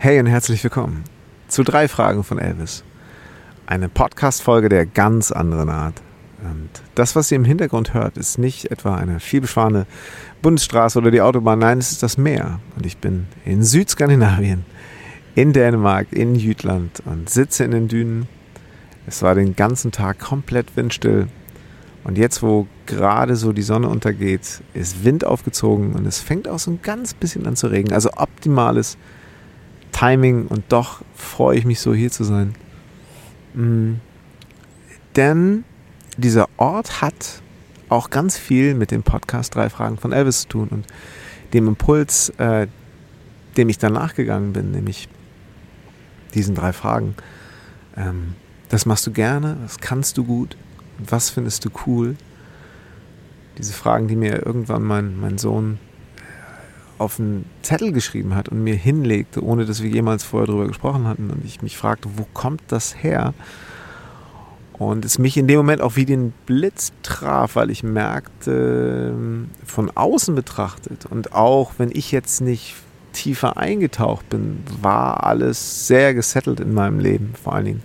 Hey und herzlich willkommen zu drei Fragen von Elvis. Eine Podcast-Folge der ganz anderen Art. Und das, was ihr im Hintergrund hört, ist nicht etwa eine vielbefahrene Bundesstraße oder die Autobahn. Nein, es ist das Meer. Und ich bin in Südskandinavien, in Dänemark, in Jütland und sitze in den Dünen. Es war den ganzen Tag komplett windstill. Und jetzt, wo gerade so die Sonne untergeht, ist Wind aufgezogen und es fängt auch so ein ganz bisschen an zu regnen. Also optimales Timing und doch freue ich mich so hier zu sein. Mhm. Denn dieser Ort hat auch ganz viel mit dem Podcast Drei Fragen von Elvis zu tun und dem Impuls, äh, dem ich danach gegangen bin, nämlich diesen drei Fragen. Ähm, das machst du gerne, das kannst du gut, was findest du cool? Diese Fragen, die mir irgendwann mein, mein Sohn auf einen Zettel geschrieben hat und mir hinlegte, ohne dass wir jemals vorher darüber gesprochen hatten. Und ich mich fragte, wo kommt das her? Und es mich in dem Moment auch wie den Blitz traf, weil ich merkte, von außen betrachtet und auch wenn ich jetzt nicht tiefer eingetaucht bin, war alles sehr gesettelt in meinem Leben. Vor allen Dingen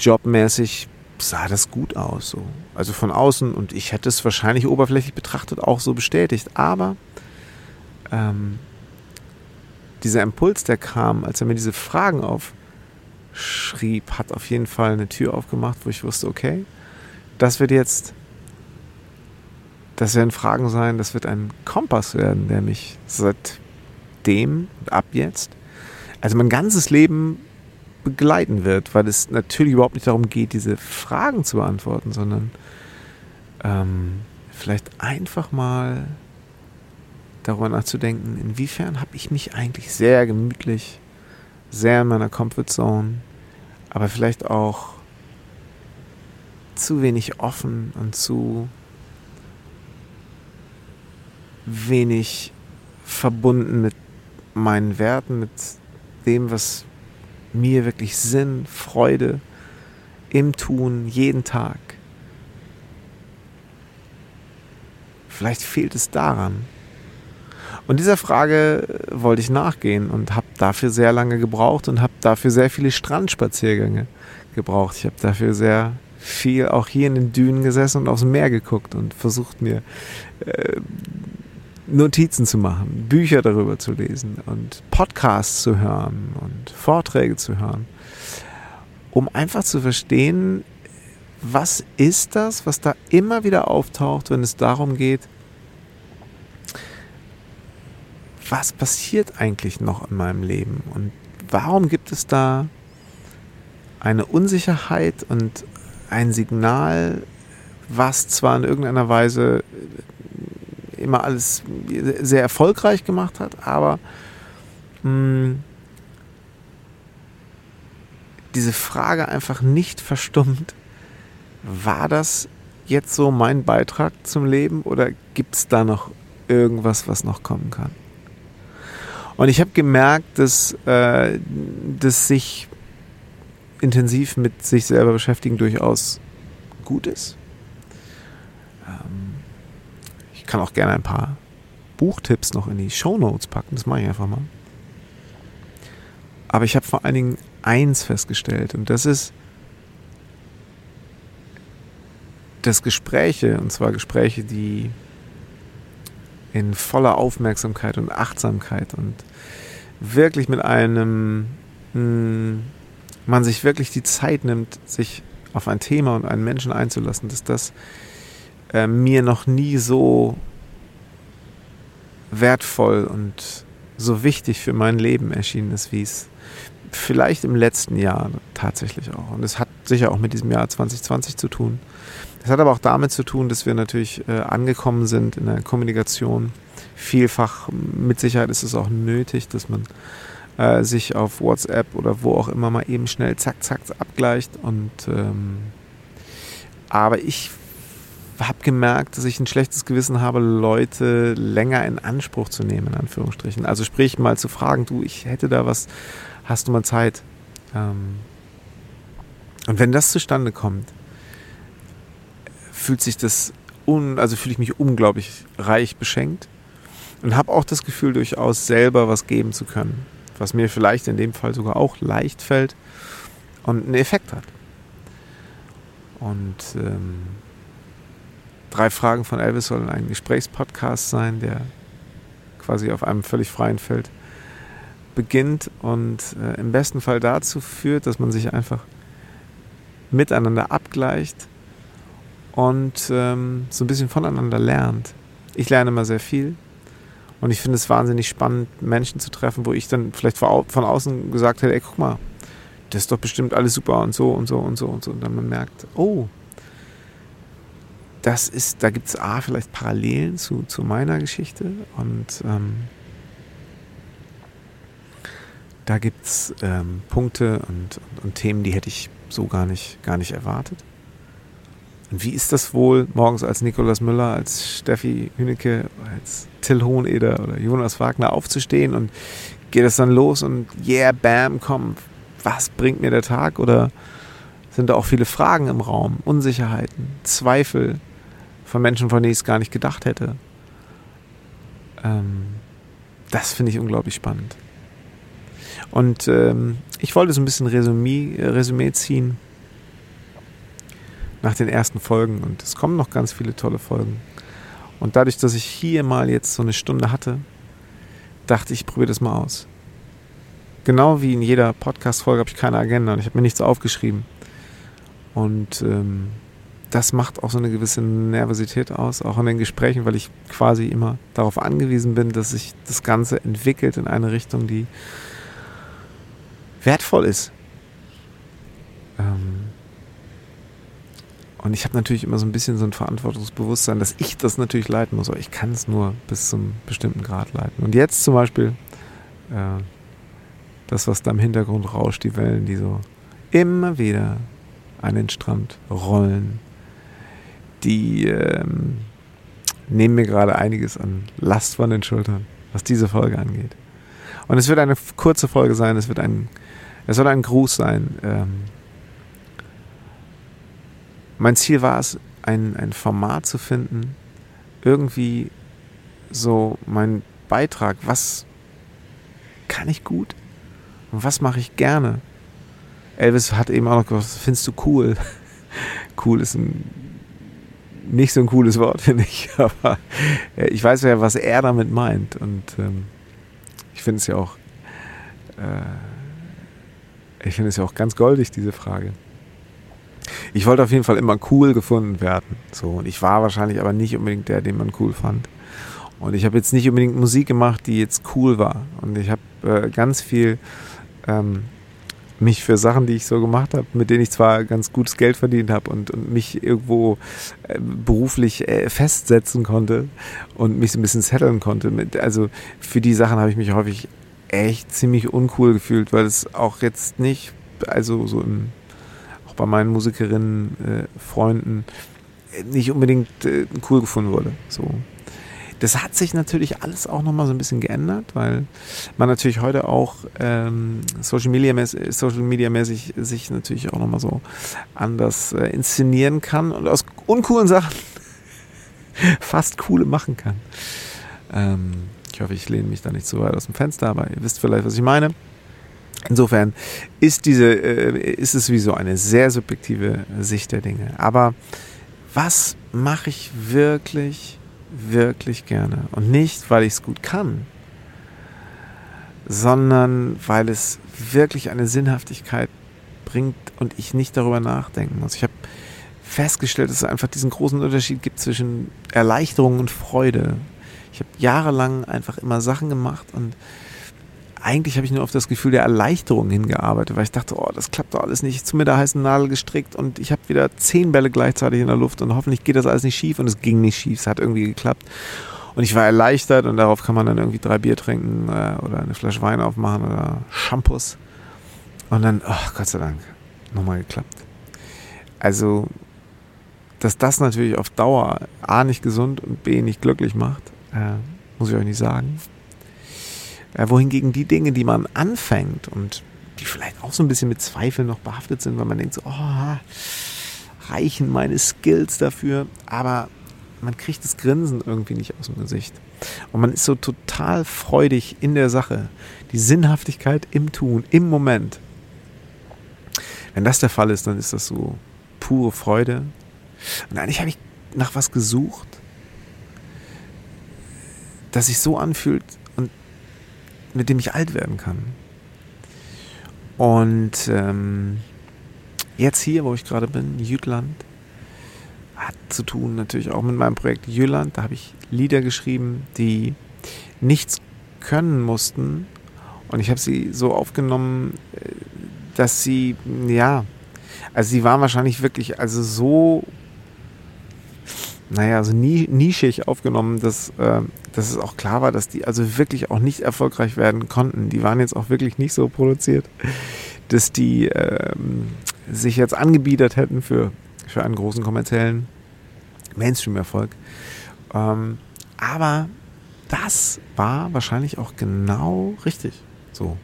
jobmäßig sah das gut aus. So. Also von außen und ich hätte es wahrscheinlich oberflächlich betrachtet auch so bestätigt. Aber ähm, dieser Impuls, der kam, als er mir diese Fragen aufschrieb, hat auf jeden Fall eine Tür aufgemacht, wo ich wusste, okay, das wird jetzt, das werden Fragen sein, das wird ein Kompass werden, der mich seitdem ab jetzt, also mein ganzes Leben begleiten wird, weil es natürlich überhaupt nicht darum geht, diese Fragen zu beantworten, sondern ähm, vielleicht einfach mal darüber nachzudenken, inwiefern habe ich mich eigentlich sehr gemütlich, sehr in meiner Comfortzone, aber vielleicht auch zu wenig offen und zu wenig verbunden mit meinen Werten, mit dem, was mir wirklich Sinn, Freude im Tun jeden Tag. Vielleicht fehlt es daran. Und dieser Frage wollte ich nachgehen und habe dafür sehr lange gebraucht und habe dafür sehr viele Strandspaziergänge gebraucht. Ich habe dafür sehr viel auch hier in den Dünen gesessen und aufs Meer geguckt und versucht mir äh, Notizen zu machen, Bücher darüber zu lesen und Podcasts zu hören und Vorträge zu hören, um einfach zu verstehen, was ist das, was da immer wieder auftaucht, wenn es darum geht, was passiert eigentlich noch in meinem Leben und warum gibt es da eine Unsicherheit und ein Signal, was zwar in irgendeiner Weise immer alles sehr erfolgreich gemacht hat, aber mh, hm, diese Frage einfach nicht verstummt, war das jetzt so mein Beitrag zum Leben oder gibt es da noch irgendwas, was noch kommen kann? Und ich habe gemerkt, dass, äh, dass sich intensiv mit sich selber beschäftigen durchaus gut ist. Ähm, ich kann auch gerne ein paar Buchtipps noch in die Show Notes packen, das mache ich einfach mal. Aber ich habe vor allen Dingen eins festgestellt und das ist, dass Gespräche, und zwar Gespräche, die in voller Aufmerksamkeit und Achtsamkeit und wirklich mit einem, mh, hm, man sich wirklich die Zeit nimmt, sich auf ein Thema und einen Menschen einzulassen, dass das äh, mir noch nie so wertvoll und so wichtig für mein Leben erschienen ist, wie es vielleicht im letzten Jahr tatsächlich auch. Und es hat sicher auch mit diesem Jahr 2020 zu tun. Es hat aber auch damit zu tun, dass wir natürlich äh, angekommen sind in der Kommunikation. Vielfach, mit Sicherheit ist es auch nötig, dass man äh, sich auf WhatsApp oder wo auch immer mal eben schnell zack, zack abgleicht. Und ähm, aber ich habe gemerkt, dass ich ein schlechtes Gewissen habe, Leute länger in Anspruch zu nehmen, in Anführungsstrichen. Also sprich mal zu fragen, du, ich hätte da was, hast du mal Zeit? Ähm, und wenn das zustande kommt, fühlt sich das un, also fühle ich mich unglaublich reich beschenkt und habe auch das Gefühl, durchaus selber was geben zu können. was mir vielleicht in dem Fall sogar auch leicht fällt und einen Effekt hat. Und ähm, drei Fragen von Elvis sollen ein Gesprächspodcast sein, der quasi auf einem völlig freien Feld beginnt und äh, im besten Fall dazu führt, dass man sich einfach miteinander abgleicht und ähm, so ein bisschen voneinander lernt. Ich lerne immer sehr viel und ich finde es wahnsinnig spannend, Menschen zu treffen, wo ich dann vielleicht von außen gesagt hätte, ey, guck mal, das ist doch bestimmt alles super und so und so und so und so. Und dann man merkt, oh, das ist, da gibt es A, vielleicht Parallelen zu, zu meiner Geschichte und ähm, da gibt es ähm, Punkte und, und, und, Themen, die hätte ich so gar nicht, gar nicht erwartet. Wie ist das wohl, morgens als Nikolaus Müller, als Steffi Hünecke, als Till Hoheneder oder Jonas Wagner aufzustehen und geht es dann los und yeah, bam, komm, was bringt mir der Tag? Oder sind da auch viele Fragen im Raum, Unsicherheiten, Zweifel von Menschen, von denen ich es gar nicht gedacht hätte? Ähm, das finde ich unglaublich spannend. Und ähm, ich wollte so ein bisschen Resümee, äh, Resümee ziehen nach den ersten Folgen. Und es kommen noch ganz viele tolle Folgen. Und dadurch, dass ich hier mal jetzt so eine Stunde hatte, dachte ich, ich probiere das mal aus. Genau wie in jeder Podcast-Folge habe ich keine Agenda und ich habe mir nichts aufgeschrieben. Und ähm, das macht auch so eine gewisse Nervosität aus, auch in den Gesprächen, weil ich quasi immer darauf angewiesen bin, dass sich das Ganze entwickelt in eine Richtung, die wertvoll ist. Und ich habe natürlich immer so ein bisschen so ein Verantwortungsbewusstsein, dass ich das natürlich leiten muss, aber ich kann es nur bis zum bestimmten Grad leiten. Und jetzt zum Beispiel äh, das, was da im Hintergrund rauscht, die Wellen, die so immer wieder an den Strand rollen, die ähm, nehmen mir gerade einiges an Last von den Schultern, was diese Folge angeht. Und es wird eine kurze Folge sein, es wird ein es soll ein Gruß sein. Ähm, mein Ziel war es, ein, ein Format zu finden, irgendwie so mein Beitrag, was kann ich gut und was mache ich gerne. Elvis hat eben auch noch gesagt, findest du cool? cool ist ein nicht so ein cooles Wort, finde ich, aber ich weiß ja, was er damit meint und ähm, ich finde es ja auch äh, ich finde es ja auch ganz goldig, diese Frage. Ich wollte auf jeden Fall immer cool gefunden werden. So, und ich war wahrscheinlich aber nicht unbedingt der, den man cool fand. Und ich habe jetzt nicht unbedingt Musik gemacht, die jetzt cool war. Und ich habe äh, ganz viel ähm, mich für Sachen, die ich so gemacht habe, mit denen ich zwar ganz gutes Geld verdient habe und, und, mich irgendwo äh, beruflich äh, festsetzen konnte und mich so ein bisschen setteln konnte. Mit, also für die Sachen habe ich mich häufig echt ziemlich uncool gefühlt, weil es auch jetzt nicht, also so im, auch bei meinen Musikerinnen, äh, Freunden, nicht unbedingt äh, cool gefunden wurde. So. Das hat sich natürlich alles auch nochmal so ein bisschen geändert, weil man natürlich heute auch ähm, Social, Media Social Media mäßig sich natürlich auch nochmal so anders äh, inszenieren kann und aus uncoolen Sachen fast coole machen kann. Ähm, ich hoffe, ich lehne mich da nicht zu weit aus dem Fenster, aber ihr wisst vielleicht, was ich meine. Insofern ist, diese, äh, ist es wie so eine sehr subjektive Sicht der Dinge. Aber was mache ich wirklich, wirklich gerne? Und nicht, weil ich es gut kann, sondern weil es wirklich eine Sinnhaftigkeit bringt und ich nicht darüber nachdenken muss. Ich habe festgestellt, dass es einfach diesen großen Unterschied gibt zwischen Erleichterung und Freude. Ich habe jahrelang einfach immer Sachen gemacht und eigentlich habe ich nur auf das Gefühl der Erleichterung hingearbeitet, weil ich dachte, oh, das klappt doch alles nicht. Ich zu mir der heißen Nadel gestrickt und ich habe wieder zehn Bälle gleichzeitig in der Luft und hoffentlich geht das alles nicht schief und es ging nicht schief. Es hat irgendwie geklappt. Und ich war erleichtert und darauf kann man dann irgendwie drei Bier trinken äh, oder eine Flasche Wein aufmachen oder Shampoos. Und dann, oh, Gott sei Dank, nochmal geklappt. Also, dass das natürlich auf Dauer A nicht gesund und B nicht glücklich macht, äh, muss ich euch nicht sagen. Äh, wohingegen die Dinge, die man anfängt und die vielleicht auch so ein bisschen mit Zweifeln noch behaftet sind, weil man denkt so, oh, reichen meine Skills dafür. Aber man kriegt das Grinsen irgendwie nicht aus dem Gesicht. Und man ist so total freudig in der Sache. Die Sinnhaftigkeit im Tun, im Moment. Wenn das der Fall ist, dann ist das so pure Freude. Und eigentlich habe ich nach was gesucht, das sich so anfühlt mit dem ich alt werden kann. Und ähm, jetzt hier, wo ich gerade bin, Jütland, hat zu tun natürlich auch mit meinem Projekt Jüland. Da habe ich Lieder geschrieben, die nichts können mussten. Und ich habe sie so aufgenommen, äh, dass sie, ja, also sie waren wahrscheinlich wirklich, also so, naja, also nischig aufgenommen, dass, äh, dass es auch klar war, dass die also wirklich auch nicht erfolgreich werden konnten. Die waren jetzt auch wirklich nicht so produziert, dass die äh, sich jetzt angebiedert hätten für, für einen großen kommerziellen Mainstream-Erfolg. Ähm, aber das war wahrscheinlich auch genau richtig. So.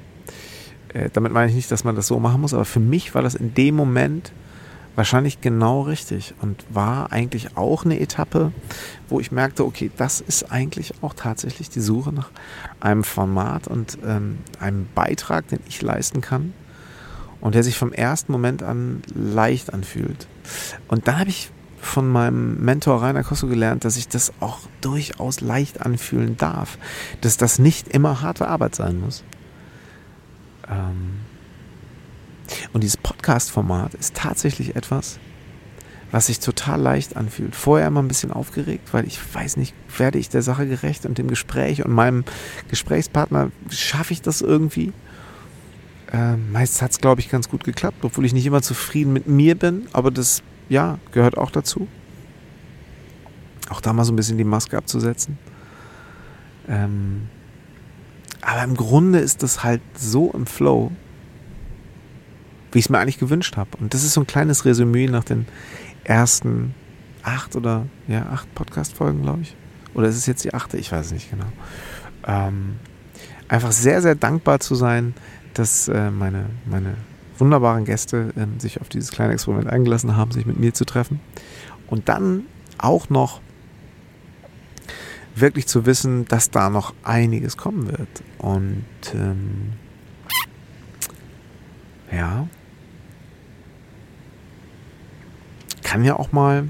Äh, damit meine ich nicht, dass man das so machen muss, aber für mich war das in dem Moment wahrscheinlich genau richtig und war eigentlich auch eine Etappe, wo ich merkte, okay, das ist eigentlich auch tatsächlich die Suche nach einem Format und ähm, einem Beitrag, den ich leisten kann und der sich vom ersten Moment an leicht anfühlt. Und dann habe ich von meinem Mentor Rainer Kosso gelernt, dass ich das auch durchaus leicht anfühlen darf. Dass das nicht immer harte Arbeit sein muss. Ähm und dieses Podcast-Format ist tatsächlich etwas, was sich total leicht anfühlt. Vorher immer ein bisschen aufgeregt, weil ich weiß nicht, werde ich der Sache gerecht und dem Gespräch und meinem Gesprächspartner schaffe ich das irgendwie. Ähm, meist hat es, glaube ich, ganz gut geklappt, obwohl ich nicht immer zufrieden mit mir bin, aber das ja, gehört auch dazu. Auch da mal so ein bisschen die Maske abzusetzen. Ähm, aber im Grunde ist das halt so im Flow, wie ich es mir eigentlich gewünscht habe. Und das ist so ein kleines Resümee nach den ersten acht oder ja, acht Podcast-Folgen, glaube ich. Oder ist es jetzt die achte? Ich weiß es nicht genau. Ähm, einfach sehr, sehr dankbar zu sein, dass äh, meine, meine wunderbaren Gäste äh, sich auf dieses kleine Experiment eingelassen haben, sich mit mir zu treffen. Und dann auch noch wirklich zu wissen, dass da noch einiges kommen wird. Und ähm, ja, kann ja auch mal,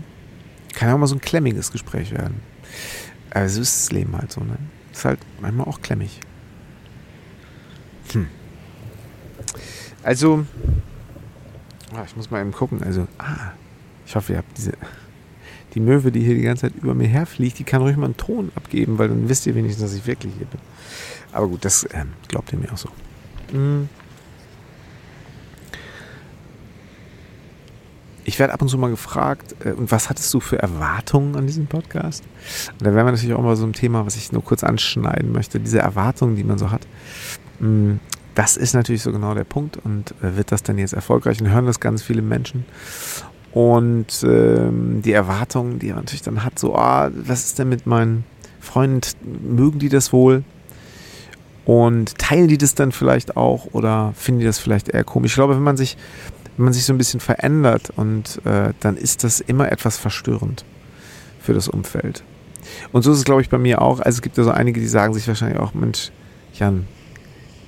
kann ja auch mal so ein klemmiges Gespräch werden. Also ist das Leben halt so, ne? Ist halt manchmal auch klemmig. Hm. Also, ah, ich muss mal eben gucken. Also, ah, ich hoffe, ihr habt diese. Die Möwe, die hier die ganze Zeit über mir herfliegt, die kann ruhig mal einen Ton abgeben, weil dann wisst ihr wenigstens, dass ich wirklich hier bin. Aber gut, das ähm, glaubt ihr mir auch so. Hm. Ich werde ab und zu mal gefragt, äh, was hattest du für Erwartungen an diesem Podcast? Und da wären wir natürlich auch mal so ein Thema, was ich nur kurz anschneiden möchte. Diese Erwartungen, die man so hat. Hm das ist natürlich so genau der Punkt und äh, wird das dann jetzt erfolgreich und hören das ganz viele Menschen. Und ähm, die Erwartungen, die man natürlich dann hat, so, ah, was ist denn mit meinen Freunden, mögen die das wohl? Und teilen die das dann vielleicht auch oder finden die das vielleicht eher komisch? Ich glaube, wenn man sich, wenn man sich so ein bisschen verändert und äh, dann ist das immer etwas verstörend für das Umfeld. Und so ist es, glaube ich, bei mir auch. Also es gibt ja so einige, die sagen sich wahrscheinlich auch, Mensch, Jan,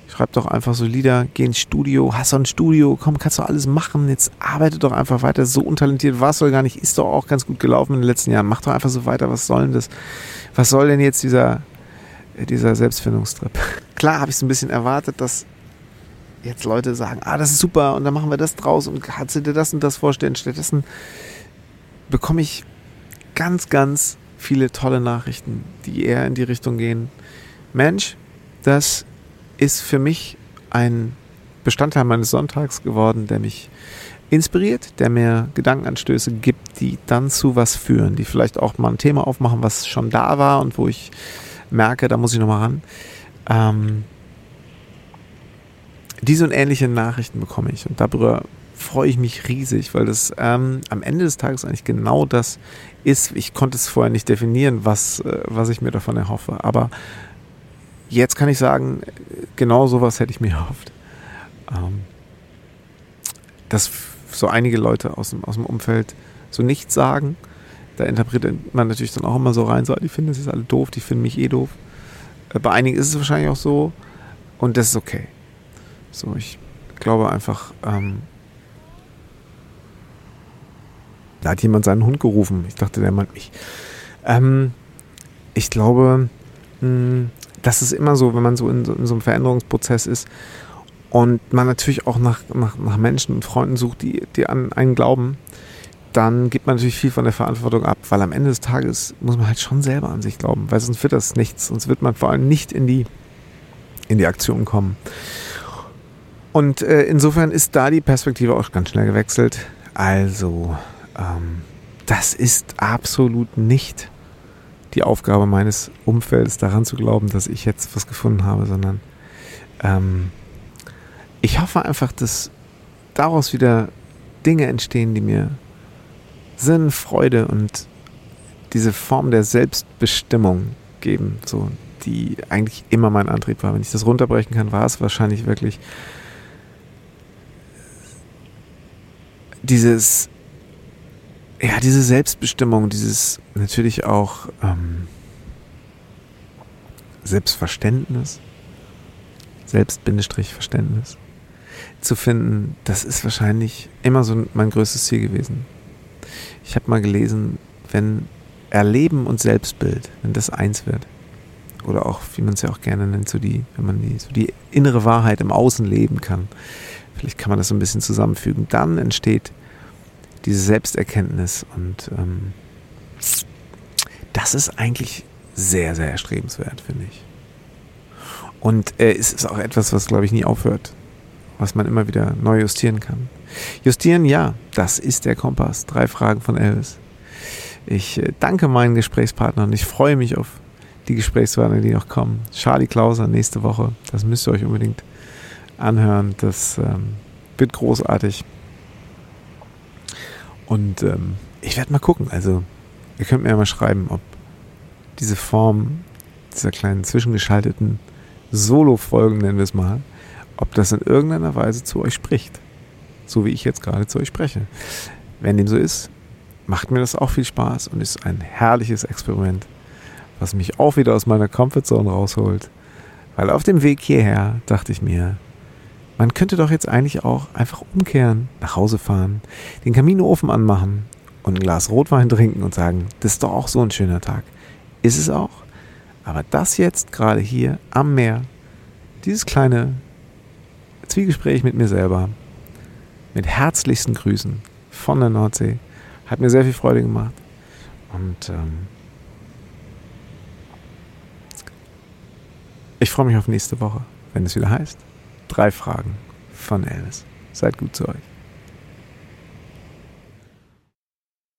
Schreib doch einfach so Lieder, geh ins Studio, hast du ein Studio, komm, kannst du alles machen. Jetzt arbeite doch einfach weiter. So untalentiert warst du gar nicht, ist doch auch ganz gut gelaufen in den letzten Jahren. Mach doch einfach so weiter. Was soll denn das? Was soll denn jetzt dieser, dieser Selbstfindungstrip? Klar habe ich es ein bisschen erwartet, dass jetzt Leute sagen, ah, das ist super und dann machen wir das draus und kannst du dir das und das vorstellen. Stattdessen bekomme ich ganz, ganz viele tolle Nachrichten, die eher in die Richtung gehen. Mensch, das ist für mich ein Bestandteil meines Sonntags geworden, der mich inspiriert, der mir Gedankenanstöße gibt, die dann zu was führen, die vielleicht auch mal ein Thema aufmachen, was schon da war und wo ich merke, da muss ich nochmal ran. Ähm, diese und ähnliche Nachrichten bekomme ich und darüber freue ich mich riesig, weil das ähm, am Ende des Tages eigentlich genau das ist. Ich konnte es vorher nicht definieren, was, äh, was ich mir davon erhoffe, aber Jetzt kann ich sagen, genau sowas hätte ich mir erhofft. Ähm, dass so einige Leute aus dem, aus dem Umfeld so nichts sagen, Da interpretiert man natürlich dann auch immer so rein, so, die finden das jetzt alle doof, die finden mich eh doof. Äh, bei einigen ist es wahrscheinlich auch so und das ist okay. So, ich glaube einfach, ähm, da hat jemand seinen Hund gerufen. Ich dachte, der meint mich. Ähm, ich glaube, mh, hm, das ist immer so, wenn man so in, so in, so einem Veränderungsprozess ist und man natürlich auch nach, nach, nach Menschen und Freunden sucht, die, die an einen glauben, dann gibt man natürlich viel von der Verantwortung ab, weil am Ende des Tages muss man halt schon selber an sich glauben, weil sonst wird das nichts, sonst wird man vor allem nicht in die, in die Aktion kommen. Und äh, insofern ist da die Perspektive auch ganz schnell gewechselt. Also, ähm, das ist absolut nicht die Aufgabe meines Umfeldes, daran zu glauben, dass ich jetzt was gefunden habe, sondern ähm, ich hoffe einfach, dass daraus wieder Dinge entstehen, die mir Sinn, Freude und diese Form der Selbstbestimmung geben, so die eigentlich immer mein Antrieb war. Wenn ich das runterbrechen kann, war es wahrscheinlich wirklich dieses, ja, diese Selbstbestimmung, dieses natürlich auch ähm, Selbstverständnis, Selbst-Verständnis zu finden, das ist wahrscheinlich immer so mein größtes Ziel gewesen. Ich habe mal gelesen, wenn Erleben und Selbstbild, wenn das eins wird, oder auch, wie man es ja auch gerne nennt, so die, wenn man die, so die innere Wahrheit im Außen leben kann, vielleicht kann man das so ein bisschen zusammenfügen, dann entsteht diese Selbsterkenntnis und ähm, das ist eigentlich sehr, sehr erstrebenswert, finde ich. Und äh, es ist auch etwas, was, glaube ich, nie aufhört, was man immer wieder neu justieren kann. Justieren, ja, das ist der Kompass. Drei Fragen von Elvis. Ich äh, danke meinen Gesprächspartnern und ich freue mich auf die Gesprächspartner, die noch kommen. Charlie Klauser nächste Woche. Das müsst ihr euch unbedingt anhören. Das ähm, wird großartig. Und ähm, ich werde mal gucken. Also, ihr könnt mir ja mal schreiben, ob diese Form dieser kleinen zwischengeschalteten Solo-Folgen, nennen wir es mal, ob das in irgendeiner Weise zu euch spricht so wie ich jetzt gerade zu euch spreche. Wenn dem so ist, macht mir das auch viel Spaß und ist ein herrliches Experiment, was mich auch wieder aus meiner Comfortzone rausholt. Weil auf dem Weg hierher dachte ich mir, man könnte doch jetzt eigentlich auch einfach umkehren, nach Hause fahren, den Kaminofen anmachen und ein Glas Rotwein trinken und sagen, das ist doch auch so ein schöner Tag. Ist es auch. Aber das jetzt gerade hier am Meer, dieses kleine Zwiegespräch mit mir selber, mit herzlichsten Grüßen von der Nordsee. Hat mir sehr viel Freude gemacht. Und ähm, ich freue mich auf nächste Woche, wenn es wieder heißt, drei Fragen von Elvis. Seid gut zu euch.